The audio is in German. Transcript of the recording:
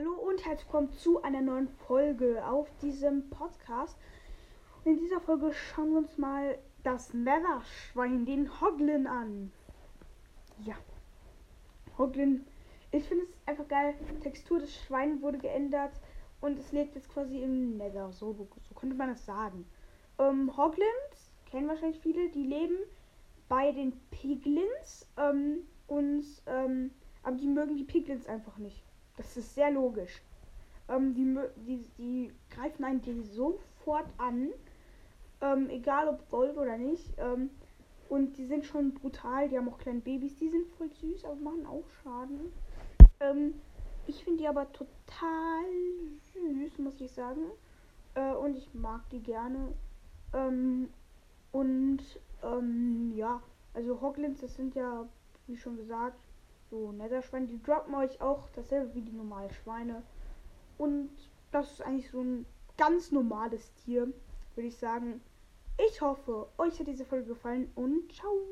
Hallo und herzlich willkommen zu einer neuen Folge auf diesem Podcast. In dieser Folge schauen wir uns mal das Netherschwein, den Hoglin, an. Ja, Hoglin, ich finde es einfach geil. Die Textur des Schweins wurde geändert und es lebt jetzt quasi im Nether. So, so könnte man das sagen. Ähm, Hoglins kennen wahrscheinlich viele, die leben bei den Piglins ähm, und ähm, aber die mögen die Piglins einfach nicht. Das ist sehr logisch. Ähm, die, die, die greifen einen die sofort an. Ähm, egal ob Gold oder nicht. Ähm, und die sind schon brutal. Die haben auch kleine Babys. Die sind voll süß, aber machen auch Schaden. Ähm, ich finde die aber total süß, muss ich sagen. Äh, und ich mag die gerne. Ähm, und ähm, ja, also Hoglins, das sind ja, wie schon gesagt, so, Netherschweine, die droppen euch auch dasselbe wie die normalen Schweine. Und das ist eigentlich so ein ganz normales Tier, würde ich sagen. Ich hoffe, euch hat diese Folge gefallen und ciao.